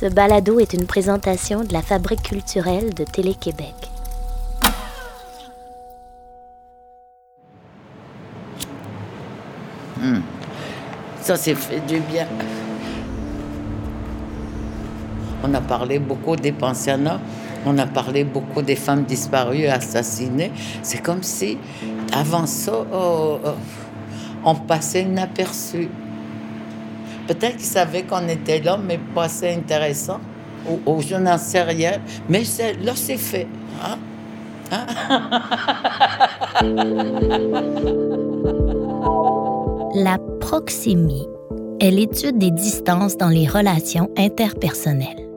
Ce balado est une présentation de la Fabrique culturelle de Télé-Québec. Hmm. Ça s'est fait du bien. On a parlé beaucoup des pensionnats, on a parlé beaucoup des femmes disparues, assassinées. C'est comme si, avant ça, oh, oh, on passait inaperçu. Peut-être qu'ils savaient qu'on était là, mais pas assez intéressant. Ou, je n'en sais rien. Mais là, c'est fait. Hein? Hein? La proxémie est l'étude des distances dans les relations interpersonnelles.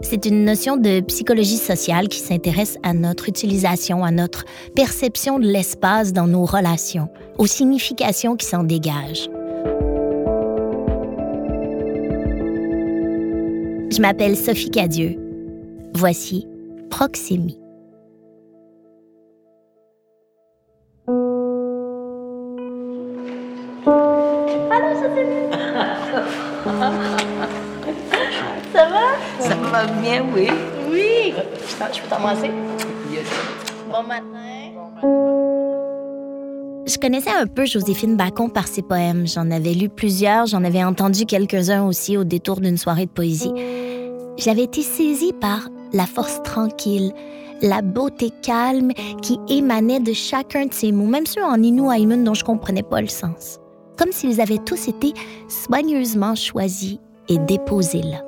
C'est une notion de psychologie sociale qui s'intéresse à notre utilisation, à notre perception de l'espace dans nos relations, aux significations qui s'en dégagent. Je m'appelle Sophie Cadieux. Voici Proxémie. Ça va? Ça va bien, oui. Oui. Je peux t'embrasser? Bon matin. Je connaissais un peu Joséphine Bacon par ses poèmes. J'en avais lu plusieurs, j'en avais entendu quelques-uns aussi au détour d'une soirée de poésie. J'avais été saisie par la force tranquille, la beauté calme qui émanait de chacun de ses mots, même ceux en Inuaimun dont je comprenais pas le sens. Comme s'ils avaient tous été soigneusement choisis et déposés là.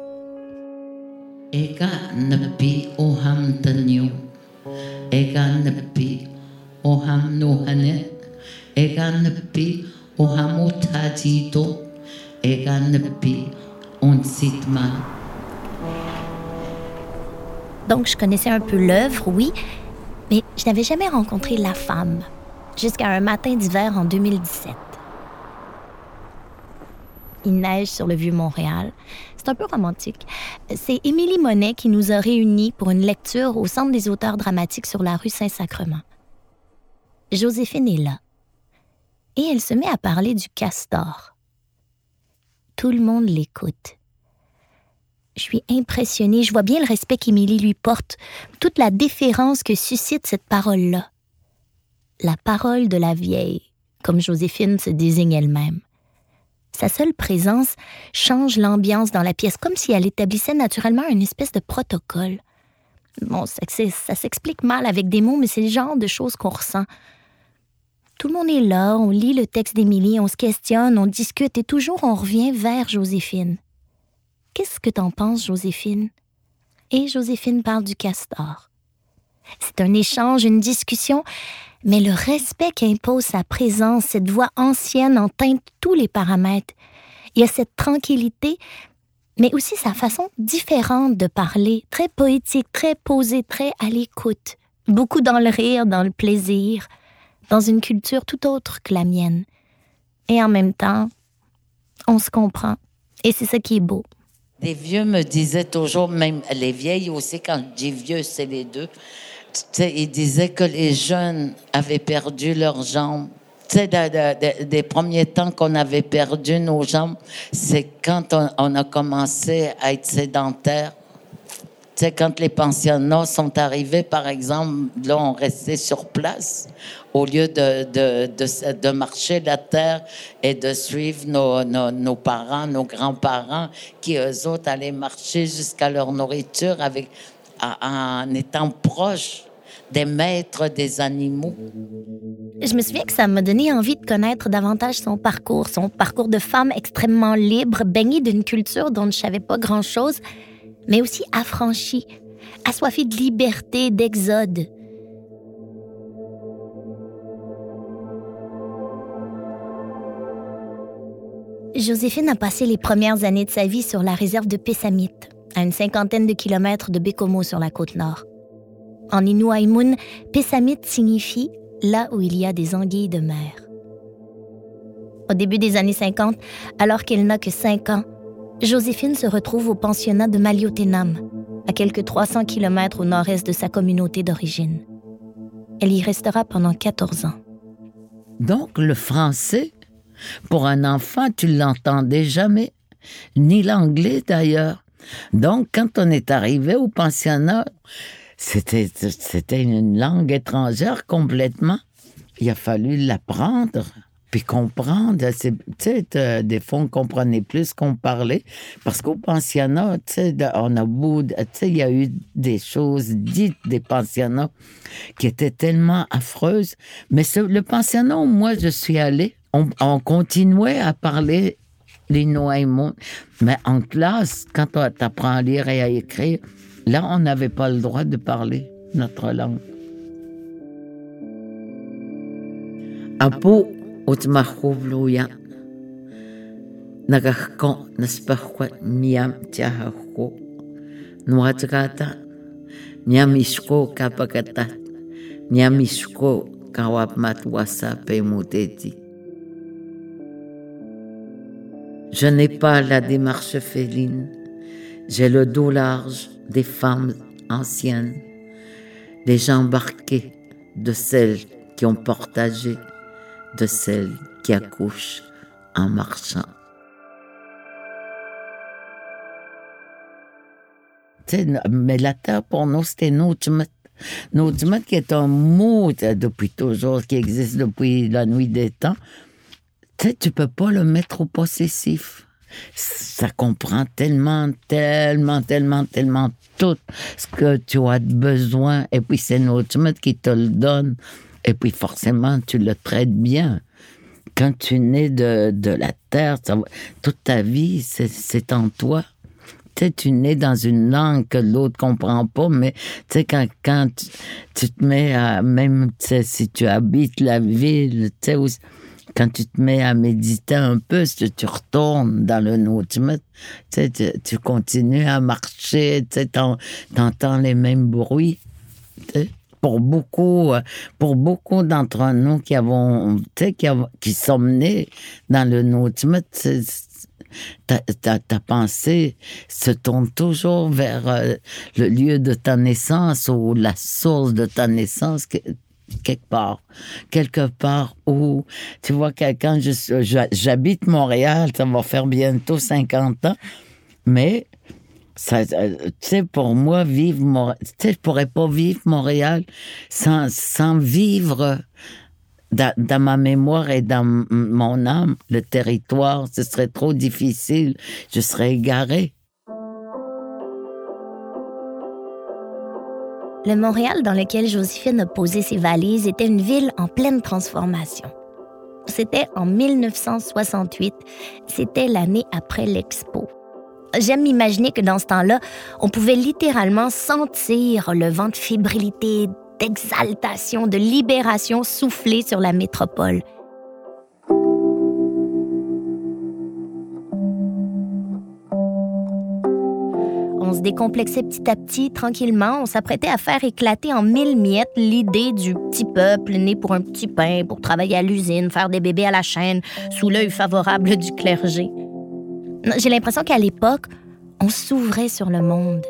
Donc, je connaissais un peu l'œuvre, oui, mais je n'avais jamais rencontré la femme, jusqu'à un matin d'hiver en 2017. Il neige sur le vieux Montréal. C'est un peu romantique. C'est Émilie Monet qui nous a réunis pour une lecture au Centre des auteurs dramatiques sur la rue Saint-Sacrement. Joséphine est là. Et elle se met à parler du castor. Tout le monde l'écoute. Je suis impressionnée. Je vois bien le respect qu'Émilie lui porte, toute la déférence que suscite cette parole-là. La parole de la vieille, comme Joséphine se désigne elle-même. Sa seule présence change l'ambiance dans la pièce, comme si elle établissait naturellement une espèce de protocole. Bon, ça, s'explique mal avec des mots, mais c'est le genre de choses qu'on ressent. Tout le monde est là, on lit le texte d'Émilie, on se questionne, on discute et toujours on revient vers Joséphine. Qu'est-ce que t'en penses, Joséphine? Et Joséphine parle du castor. C'est un échange, une discussion, mais le respect qu'impose sa présence, cette voix ancienne en teinte tous les paramètres. Il y a cette tranquillité, mais aussi sa façon différente de parler, très poétique, très posée, très à l'écoute. Beaucoup dans le rire, dans le plaisir, dans une culture tout autre que la mienne. Et en même temps, on se comprend. Et c'est ça qui est beau. Les vieux me disaient toujours, même les vieilles aussi, quand je dis vieux, c'est les deux, ils disaient que les jeunes avaient perdu leurs jambes. Tu sais, des premiers temps qu'on avait perdu nos jambes, c'est quand on, a commencé à être sédentaire. Sais, quand les pensionnats sont arrivés, par exemple, là, on restait sur place au lieu de, de, de, de, marcher la terre et de suivre nos, nos, nos parents, nos grands-parents, qui eux autres allaient marcher jusqu'à leur nourriture avec, en étant proches des maîtres des animaux. Je me souviens que ça m'a donné envie de connaître davantage son parcours, son parcours de femme extrêmement libre, baignée d'une culture dont je ne savais pas grand-chose, mais aussi affranchie, assoiffée de liberté, d'exode. Joséphine a passé les premières années de sa vie sur la réserve de Pessamit, à une cinquantaine de kilomètres de Bécomo sur la côte nord. En Inuaimun, Pessamit signifie là où il y a des anguilles de mer. Au début des années 50, alors qu'elle n'a que 5 ans, Joséphine se retrouve au pensionnat de Maliotenam, à quelques 300 kilomètres au nord-est de sa communauté d'origine. Elle y restera pendant 14 ans. Donc le français pour un enfant, tu l'entendais jamais, ni l'anglais d'ailleurs. Donc, quand on est arrivé au pensionnat, c'était une langue étrangère complètement. Il a fallu l'apprendre, puis comprendre. Tu des fois, on comprenait plus qu'on parlait. Parce qu'au pensionnat, tu sais, on a beau, tu sais, il y a eu des choses dites des pensionnats qui étaient tellement affreuses. Mais le pensionnat où moi je suis allée, on, on continuait à parler les Noaimons. Mais en classe, quand tu apprends à lire et à écrire, là, on n'avait pas le droit de parler notre langue. Apo utmahuvluya nagahko naspahwa niam tiahako nuatgata niamishko kapakata niamishko kawap matwasa pemuteti. Je n'ai pas la démarche féline, j'ai le dos large des femmes anciennes, les jambes embarquées de celles qui ont partagé, de celles qui accouchent en marchant. Mais la terre pour nous, c'était Nujmet. Nujmet qui est un mot depuis toujours, qui existe depuis la nuit des temps, tu sais, tu peux pas le mettre au possessif. Ça comprend tellement, tellement, tellement, tellement tout ce que tu as besoin. Et puis c'est notre maître qui te le donne. Et puis forcément, tu le traites bien. Quand tu nais de, de la terre, toute ta vie, c'est en toi. Tu sais, tu nais dans une langue que l'autre comprend pas, mais tu sais, quand, quand tu, te mets à, même si tu habites la ville, tu sais, quand tu te mets à méditer un peu, tu, tu retournes dans le Notmet, tu, tu continues à marcher, tu entends les mêmes bruits. Pour beaucoup, pour beaucoup d'entre nous qui avons, qui, qui sommes nés dans le Notmet, ta, ta, ta, pensée se tourne toujours vers euh, le lieu de ta naissance ou la source de ta naissance quelque part. Quelque part où, tu vois, quand j'habite Montréal, ça va faire bientôt 50 ans, mais euh, tu sais, pour moi, vivre Montréal, tu sais, je pourrais pas vivre Montréal sans, vivre dans, dans, ma mémoire et dans mon âme le territoire. Ce serait trop difficile. Je serais égaré. Le Montréal dans lequel Joséphine a posé ses valises était une ville en pleine transformation. C'était en 1968. C'était l'année après l'Expo. J'aime m'imaginer que dans ce temps-là, on pouvait littéralement sentir le vent de fébrilité, d'exaltation, de libération souffler sur la métropole. On se décomplexait petit à petit, tranquillement. On s'apprêtait à faire éclater en mille miettes l'idée du petit peuple né pour un petit pain, pour travailler à l'usine, faire des bébés à la chaîne, sous l'œil favorable du clergé. J'ai l'impression qu'à l'époque, on s'ouvrait sur le monde.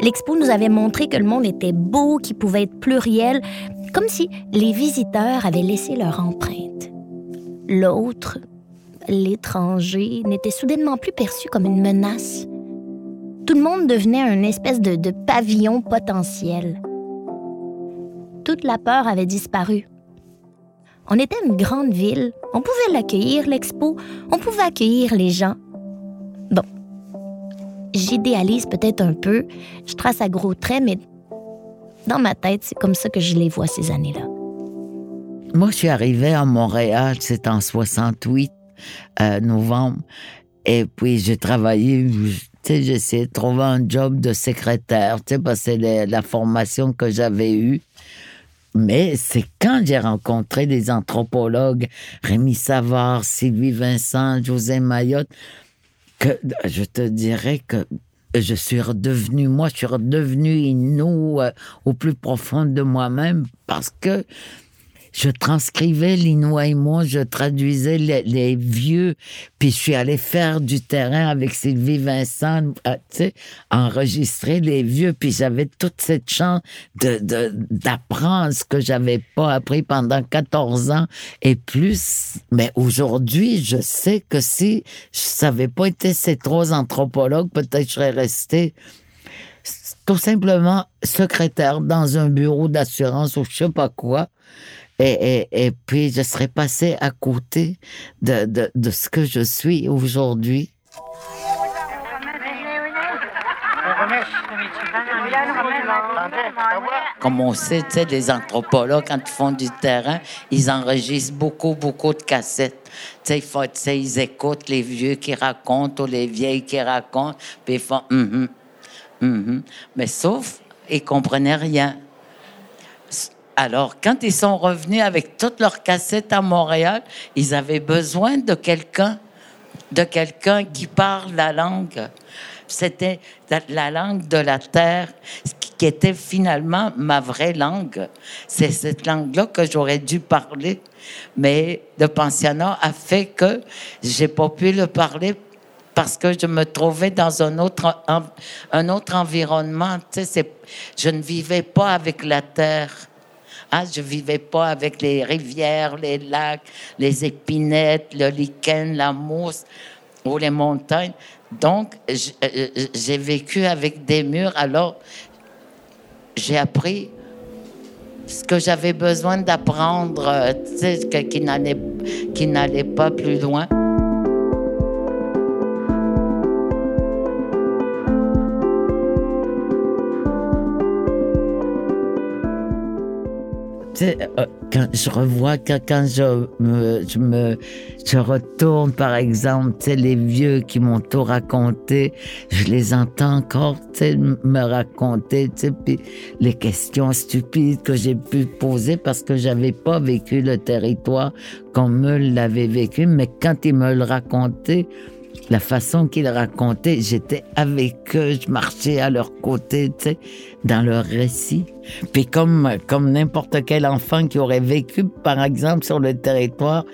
L'expo nous avait montré que le monde était beau, qu'il pouvait être pluriel, comme si les visiteurs avaient laissé leur empreinte. L'autre, l'étranger, n'était soudainement plus perçu comme une menace, tout le monde devenait un espèce de, de pavillon potentiel. Toute la peur avait disparu. On était une grande ville, on pouvait l'accueillir, l'expo, on pouvait accueillir les gens. J'idéalise peut-être un peu, je trace à gros traits, mais dans ma tête, c'est comme ça que je les vois ces années-là. Moi, je suis arrivée à Montréal, c'était en 68, euh, novembre, et puis j'ai travaillé sais, j'essayais de trouver un job de secrétaire, tu sais, parce que c'est la formation que j'avais eue. Mais c'est quand j'ai rencontré des anthropologues, Rémi Savard, Sylvie Vincent, José Mayotte, que je te dirais que je suis redevenu, moi, je suis redevenu Inou euh, au plus profond de moi-même parce que je transcrivais l'Inois et moi, je traduisais les, vieux, puis je suis allé faire du terrain avec Sylvie Vincent, euh, tu sais, enregistrer les vieux, puis j'avais toute cette chance de, d'apprendre ce que j'avais pas appris pendant 14 ans et plus. Mais aujourd'hui, je sais que si je n'avais pas été ces trois anthropologues, peut-être je serais resté tout simplement secrétaire dans un bureau d'assurance ou je sais pas quoi. Et, et, puis, je serais passé à côté de, de, de ce que je suis aujourd'hui. Comme on sait, les anthropologues, quand ils font du terrain, ils enregistrent beaucoup, beaucoup de cassettes. Ils, écoutent les vieux qui racontent ou les vieilles qui racontent, puis ils font mm Mhm. Mais sauf, ils comprenaient rien. Alors, quand ils sont revenus avec toutes leurs cassettes à Montréal, ils avaient besoin de quelqu'un, de quelqu'un qui parle la langue. C'était la langue de la terre, qui était finalement ma vraie langue. C'est cette langue-là que j'aurais dû parler. Mais le pensionnat a fait que j'ai pas pu le parler parce que je me trouvais dans un autre, autre environnement. Tu sais, je ne vivais pas avec la terre. Ah, je vivais pas avec les rivières, les lacs, les épinettes, le lichen, la mousse ou les montagnes. Donc, euh, euh, j'ai vécu avec des murs. Alors, j'ai appris ce que j'avais besoin d'apprendre, euh, tu sais, qui n'allait pas plus loin. Quand je revois, quand, je, me, je me, retourne, par exemple, les vieux qui m'ont tout raconté, je les entends encore, me raconter, puis les questions stupides que j'ai pu poser parce que j'avais pas vécu le territoire comme eux l'avaient vécu, mais quand ils me le racontaient, la façon qu'ils racontaient, j'étais avec eux, je marchais à leur côté, tu sais, dans leur récit. Puis comme, comme n'importe quel enfant qui aurait vécu, par exemple, sur le territoire,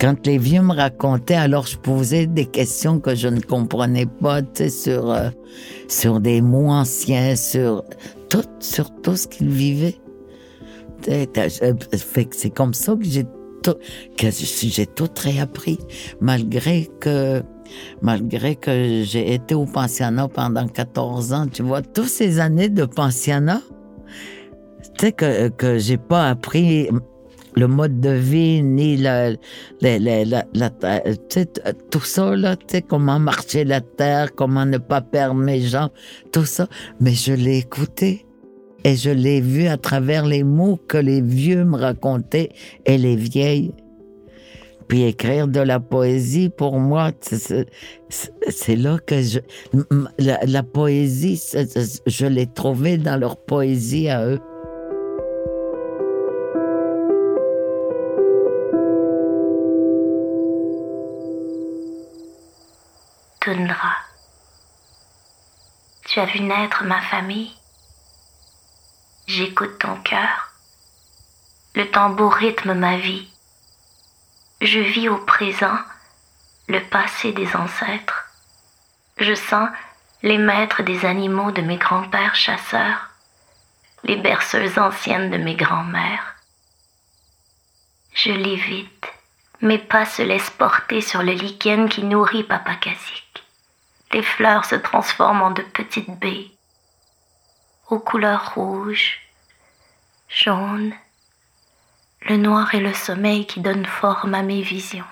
quand les vieux me racontaient, alors je posais des questions que je ne comprenais pas, tu sais, sur, euh, sur des mots anciens, sur tout, sur tout ce qu'ils vivaient. C'est comme ça que j'ai tout, que j'ai tout réappris, malgré que malgré que j'ai été au pensionnat pendant 14 ans, tu vois, toutes ces années de pensionnat, tu sais, que, que j'ai pas appris le mode de vie, ni la, la, la, la tout ça, là, tu sais, comment marcher la terre, comment ne pas perdre mes jambes, tout ça. Mais je l'ai écouté et je l'ai vu à travers les mots que les vieux me racontaient et les vieilles. Puis écrire de la poésie, pour moi, c'est là que je... La, poésie, je l'ai trouvée dans leur poésie à eux. Tundra, tu as vu naître ma famille? J'écoute ton cœur. Le tambour rythme ma vie je vis au présent le passé des ancêtres. Je sens les maîtres des animaux de mes grands-pères chasseurs, les berceuses anciennes de mes grands-mères. Je l'évite, mes pas se laissent porter sur le lichen qui nourrit Papa Casique. Les fleurs se transforment en de petites baies, aux couleurs rouges, jaunes, le noir est le sommeil qui donne forme à mes visions.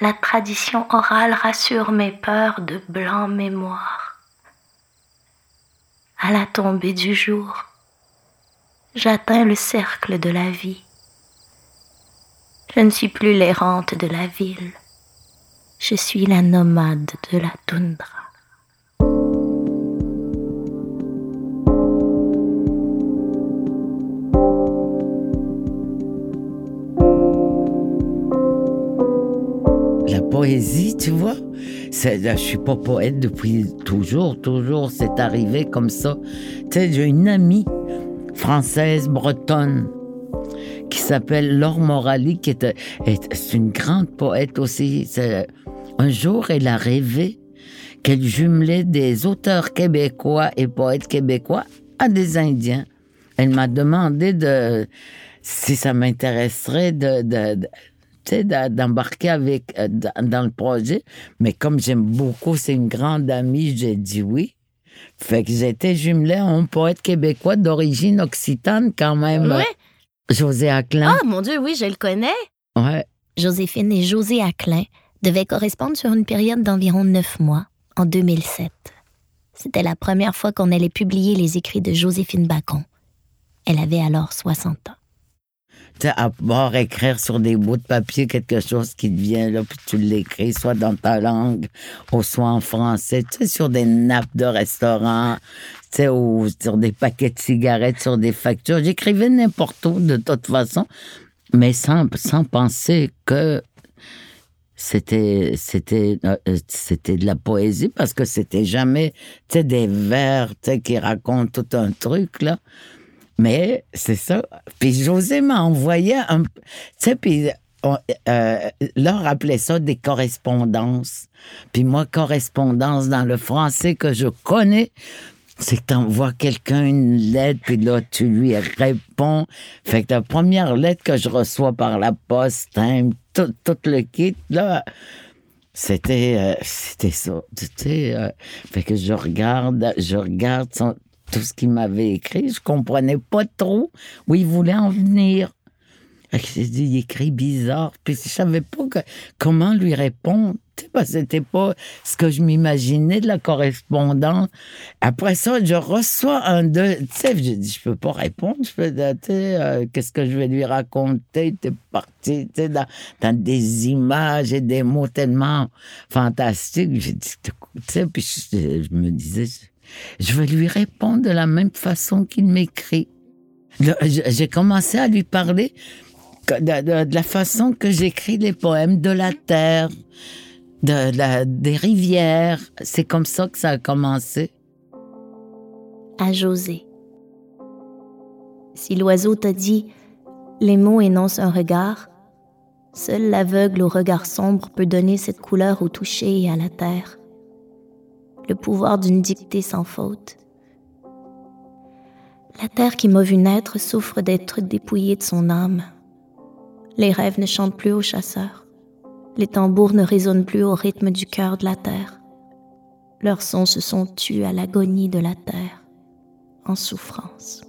La tradition orale rassure mes peurs de blanc mémoire. À la tombée du jour, j'atteins le cercle de la vie. Je ne suis plus l'errante de la ville, je suis la nomade de la toundra. Poésie, tu vois. je suis pas poète depuis toujours, toujours. C'est arrivé comme ça. Tu sais, j'ai une amie française, bretonne, qui s'appelle Laure Morali, qui est, une grande poète aussi. Un jour, elle a rêvé qu'elle jumelait des auteurs québécois et poètes québécois à des Indiens. Elle m'a demandé de si ça m'intéresserait de- d'embarquer avec euh, dans, le projet. Mais comme j'aime beaucoup, c'est une grande amie, j'ai dit oui. Fait que j'étais jumelée à un poète québécois d'origine occitane quand même. Ouais. José Aclin. Ah, mon Dieu, oui, je le connais. Ouais. Joséphine et José Aclin devaient correspondre sur une période d'environ neuf mois, en 2007. C'était la première fois qu'on allait publier les écrits de Joséphine Bacon. Elle avait alors 60 ans. À pouvoir écrire sur des bouts de papier quelque chose qui te vient là, puis tu l'écris soit dans ta langue ou soit en français, tu sais, sur des nappes de restaurant, tu sais, ou sur des paquets de cigarettes, sur des factures. J'écrivais n'importe où de toute façon, mais sans, sans penser que c'était c'était euh, c'était de la poésie parce que c'était jamais tu sais des vers tu sais qui racontent tout un truc là mais c'est ça puis José m'a envoyé un tu sais puis on- Laure appelait ça des correspondances puis moi correspondance dans le français que je connais c'est que t'envoies quelqu'un une lettre, puis là, tu lui réponds. Fait que la première lettre que je reçois par la poste, hein, tout, tout le kit, là, c'était euh, ça. Tu sais, euh, fait que je regarde, je regarde son- tout ce qu'il m'avait écrit. Je comprenais pas trop où il voulait en venir. J'ai dit, il écrit bizarre. Puis je savais pas comment lui répondre. Parce que c'était pas ce que je m'imaginais de la correspondance. Après ça, je reçois un de. Tu sais, j'ai dit, je peux pas répondre. Je peux, euh, qu'est-ce que je vais lui raconter? T'es parti, tu dans, dans des images et des mots tellement fantastiques. J'ai dit, tu sais, puis je, je me disais, je vais lui répondre de la même façon qu'il m'écrit. J'ai commencé à lui parler de la façon que j'écris les poèmes de la terre, de la, des rivières. C'est comme ça que ça a commencé. À José. Si l'oiseau t'a dit les mots énoncent un regard, seul l'aveugle au regard sombre peut donner cette couleur au toucher et à la terre. Le pouvoir d'une dictée sans faute. La terre qui m'a vu naître souffre d'être dépouillée de son âme. Les rêves ne chantent plus aux chasseurs. Les tambours ne résonnent plus au rythme du cœur de la terre. Leurs sons se sont tus à l'agonie de la terre, en souffrance.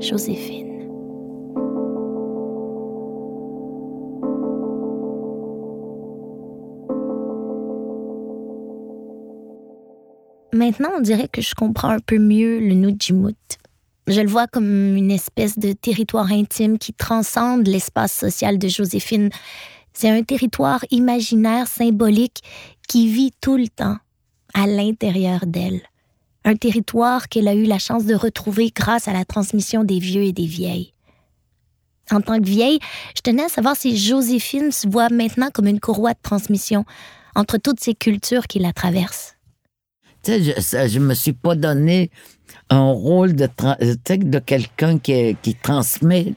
Joséphine. Maintenant, on dirait que je comprends un peu mieux le Nujimut. Je le vois comme une espèce de territoire intime qui transcende l'espace social de Joséphine. C'est un territoire imaginaire, symbolique, qui vit tout le temps à l'intérieur d'elle. Un territoire qu'elle a eu la chance de retrouver grâce à la transmission des vieux et des vieilles. En tant que vieille, je tenais à savoir si Joséphine se voit maintenant comme une courroie de transmission entre toutes ces cultures qui la traversent. Je, je me suis pas donné un rôle de, sais, de quelqu'un qui, qui transmet.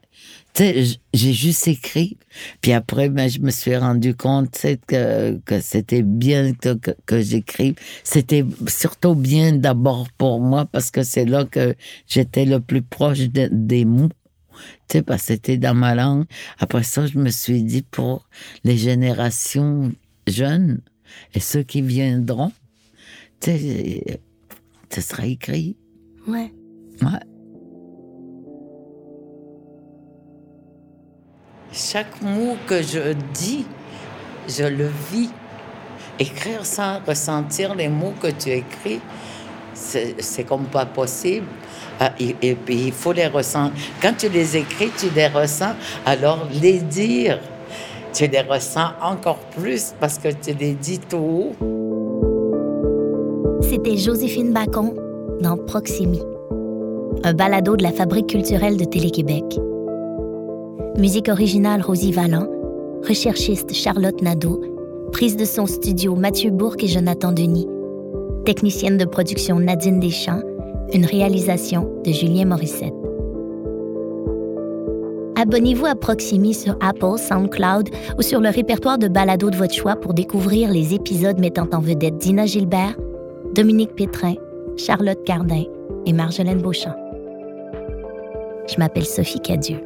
J'ai juste écrit. Puis après, ben, je me suis rendu compte que, que c'était bien que, que, j'écrive. C'était surtout bien d'abord pour moi parce que c'est là que j'étais le plus proche de- des mots. Tu sais, parce que c'était dans ma langue. Après ça, je me suis dit pour les générations jeunes et ceux qui viendront, ce sera écrit. Ouais. Ouais. Chaque mot que je dis, je le vis. Écrire sans ressentir les mots que tu écris, c'est c'est comme pas possible. Ah, et, et puis, il faut les ressentir. Quand tu les écris, tu les ressens. Alors, les dire, tu les ressens encore plus parce que tu les dis tout haut. C'était Joséphine Bacon dans Proximi, un balado de la Fabrique culturelle de Télé-Québec. Musique originale Rosie Vallant, recherchiste Charlotte Nadeau, prise de son studio Mathieu Bourque et Jonathan Denis, technicienne de production Nadine Deschamps, une réalisation de Julien Morissette. Abonnez-vous à Proximi sur Apple, SoundCloud ou sur le répertoire de balado de votre choix pour découvrir les épisodes mettant en vedette Dina Gilbert, Dominique Pétrin, Charlotte Cardin et Marjolaine Beauchamp. Je m'appelle Sophie Cadieux.